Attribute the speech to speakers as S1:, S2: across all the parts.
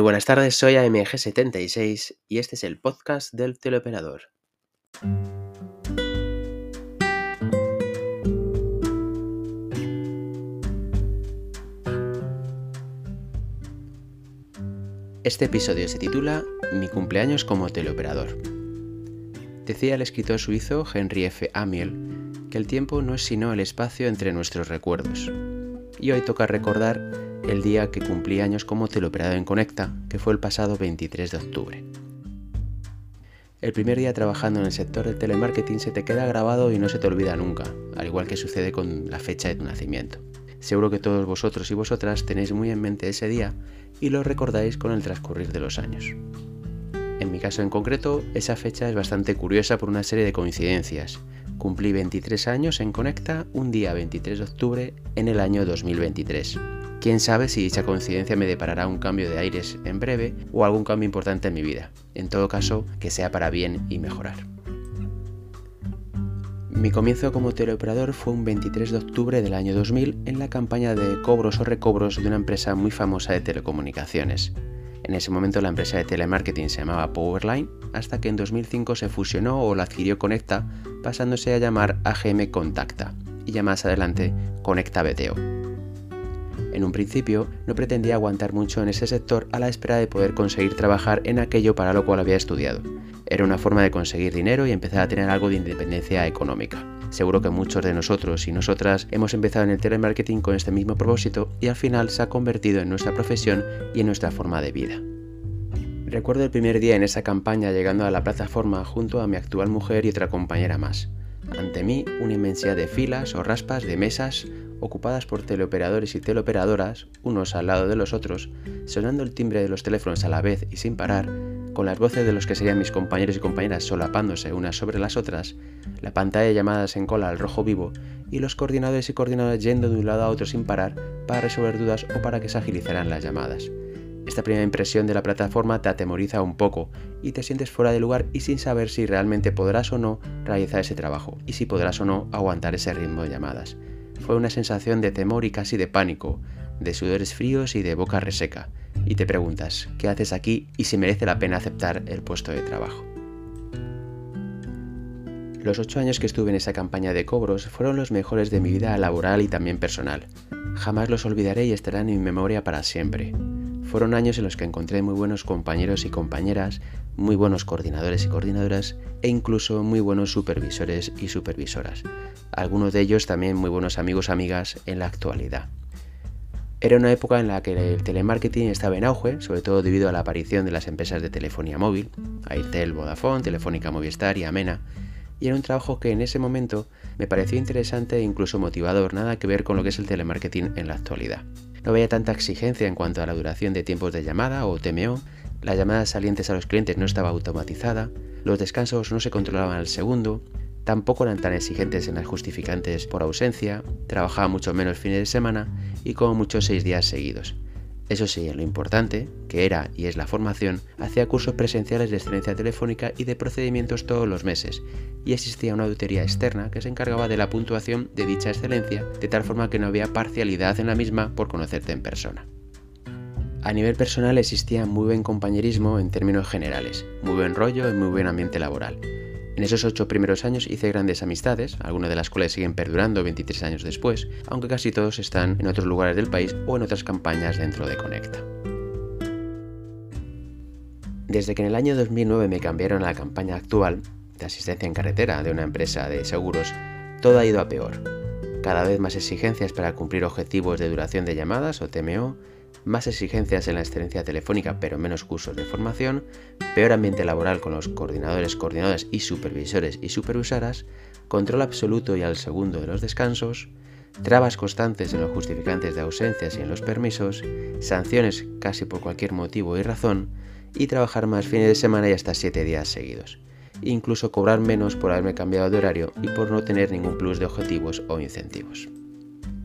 S1: Muy buenas tardes, soy AMG76 y este es el podcast del teleoperador. Este episodio se titula Mi cumpleaños como teleoperador. Decía el escritor suizo Henry F. Amiel que el tiempo no es sino el espacio entre nuestros recuerdos. Y hoy toca recordar el día que cumplí años como teleoperador en Conecta, que fue el pasado 23 de octubre. El primer día trabajando en el sector del telemarketing se te queda grabado y no se te olvida nunca, al igual que sucede con la fecha de tu nacimiento. Seguro que todos vosotros y vosotras tenéis muy en mente ese día y lo recordáis con el transcurrir de los años. En mi caso en concreto, esa fecha es bastante curiosa por una serie de coincidencias. Cumplí 23 años en Conecta un día 23 de octubre en el año 2023. Quién sabe si dicha coincidencia me deparará un cambio de aires en breve o algún cambio importante en mi vida. En todo caso, que sea para bien y mejorar. Mi comienzo como teleoperador fue un 23 de octubre del año 2000 en la campaña de cobros o recobros de una empresa muy famosa de telecomunicaciones. En ese momento la empresa de telemarketing se llamaba Powerline, hasta que en 2005 se fusionó o la adquirió Conecta, pasándose a llamar AGM Contacta, y ya más adelante Conecta BTO. En un principio no pretendía aguantar mucho en ese sector a la espera de poder conseguir trabajar en aquello para lo cual había estudiado, era una forma de conseguir dinero y empezar a tener algo de independencia económica. Seguro que muchos de nosotros y nosotras hemos empezado en el telemarketing con este mismo propósito y al final se ha convertido en nuestra profesión y en nuestra forma de vida. Recuerdo el primer día en esa campaña llegando a la plataforma junto a mi actual mujer y otra compañera más. Ante mí, una inmensidad de filas o raspas de mesas ocupadas por teleoperadores y teleoperadoras, unos al lado de los otros, sonando el timbre de los teléfonos a la vez y sin parar, con las voces de los que serían mis compañeros y compañeras solapándose unas sobre las otras, la pantalla de llamadas en cola al rojo vivo y los coordinadores y coordinadoras yendo de un lado a otro sin parar para resolver dudas o para que se agilizaran las llamadas. Esta primera impresión de la plataforma te atemoriza un poco y te sientes fuera de lugar y sin saber si realmente podrás o no realizar ese trabajo y si podrás o no aguantar ese ritmo de llamadas. Fue una sensación de temor y casi de pánico, de sudores fríos y de boca reseca, y te preguntas, ¿qué haces aquí y si merece la pena aceptar el puesto de trabajo? Los ocho años que estuve en esa campaña de cobros fueron los mejores de mi vida laboral y también personal. Jamás los olvidaré y estarán en mi memoria para siempre. Fueron años en los que encontré muy buenos compañeros y compañeras, muy buenos coordinadores y coordinadoras e incluso muy buenos supervisores y supervisoras. Algunos de ellos también muy buenos amigos amigas en la actualidad. Era una época en la que el telemarketing estaba en auge, sobre todo debido a la aparición de las empresas de telefonía móvil, Airtel, Vodafone, Telefónica Movistar y Amena, y era un trabajo que en ese momento me pareció interesante e incluso motivador, nada que ver con lo que es el telemarketing en la actualidad. No había tanta exigencia en cuanto a la duración de tiempos de llamada o TMO, las llamadas salientes a los clientes no estaba automatizada, los descansos no se controlaban al segundo, Tampoco eran tan exigentes en las justificantes por ausencia, trabajaba mucho menos fines de semana y como muchos seis días seguidos. Eso sí, lo importante, que era y es la formación, hacía cursos presenciales de excelencia telefónica y de procedimientos todos los meses, y existía una auditoría externa que se encargaba de la puntuación de dicha excelencia, de tal forma que no había parcialidad en la misma por conocerte en persona. A nivel personal existía muy buen compañerismo en términos generales, muy buen rollo y muy buen ambiente laboral. En esos ocho primeros años hice grandes amistades, algunas de las cuales siguen perdurando 23 años después, aunque casi todos están en otros lugares del país o en otras campañas dentro de Conecta. Desde que en el año 2009 me cambiaron a la campaña actual, de asistencia en carretera de una empresa de seguros, todo ha ido a peor. Cada vez más exigencias para cumplir objetivos de duración de llamadas o TMO, más exigencias en la excelencia telefónica pero menos cursos de formación, peor ambiente laboral con los coordinadores, coordinadoras y supervisores y supervisoras, control absoluto y al segundo de los descansos, trabas constantes en los justificantes de ausencias y en los permisos, sanciones casi por cualquier motivo y razón, y trabajar más fines de semana y hasta 7 días seguidos. incluso cobrar menos por haberme cambiado de horario y por no tener ningún plus de objetivos o incentivos.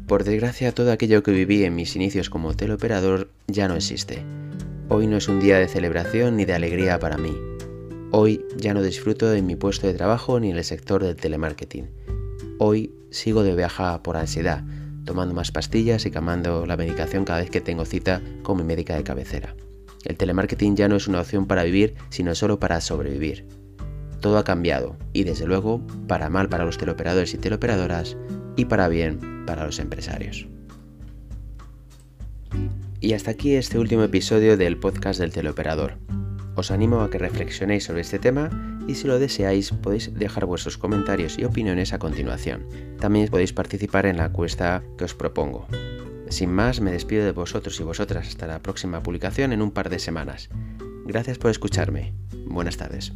S1: Por desgracia, todo aquello que viví en mis inicios como teleoperador ya no existe. Hoy no es un día de celebración ni de alegría para mí. Hoy ya no disfruto de mi puesto de trabajo ni en el sector del telemarketing. Hoy sigo de viaja por ansiedad, tomando más pastillas y camando la medicación cada vez que tengo cita con mi médica de cabecera. El telemarketing ya no es una opción para vivir, sino solo para sobrevivir. Todo ha cambiado y desde luego para mal para los teleoperadores y teleoperadoras y para bien para los empresarios. Y hasta aquí este último episodio del podcast del teleoperador. Os animo a que reflexionéis sobre este tema y si lo deseáis podéis dejar vuestros comentarios y opiniones a continuación. También podéis participar en la encuesta que os propongo. Sin más, me despido de vosotros y vosotras hasta la próxima publicación en un par de semanas. Gracias por escucharme. Buenas tardes.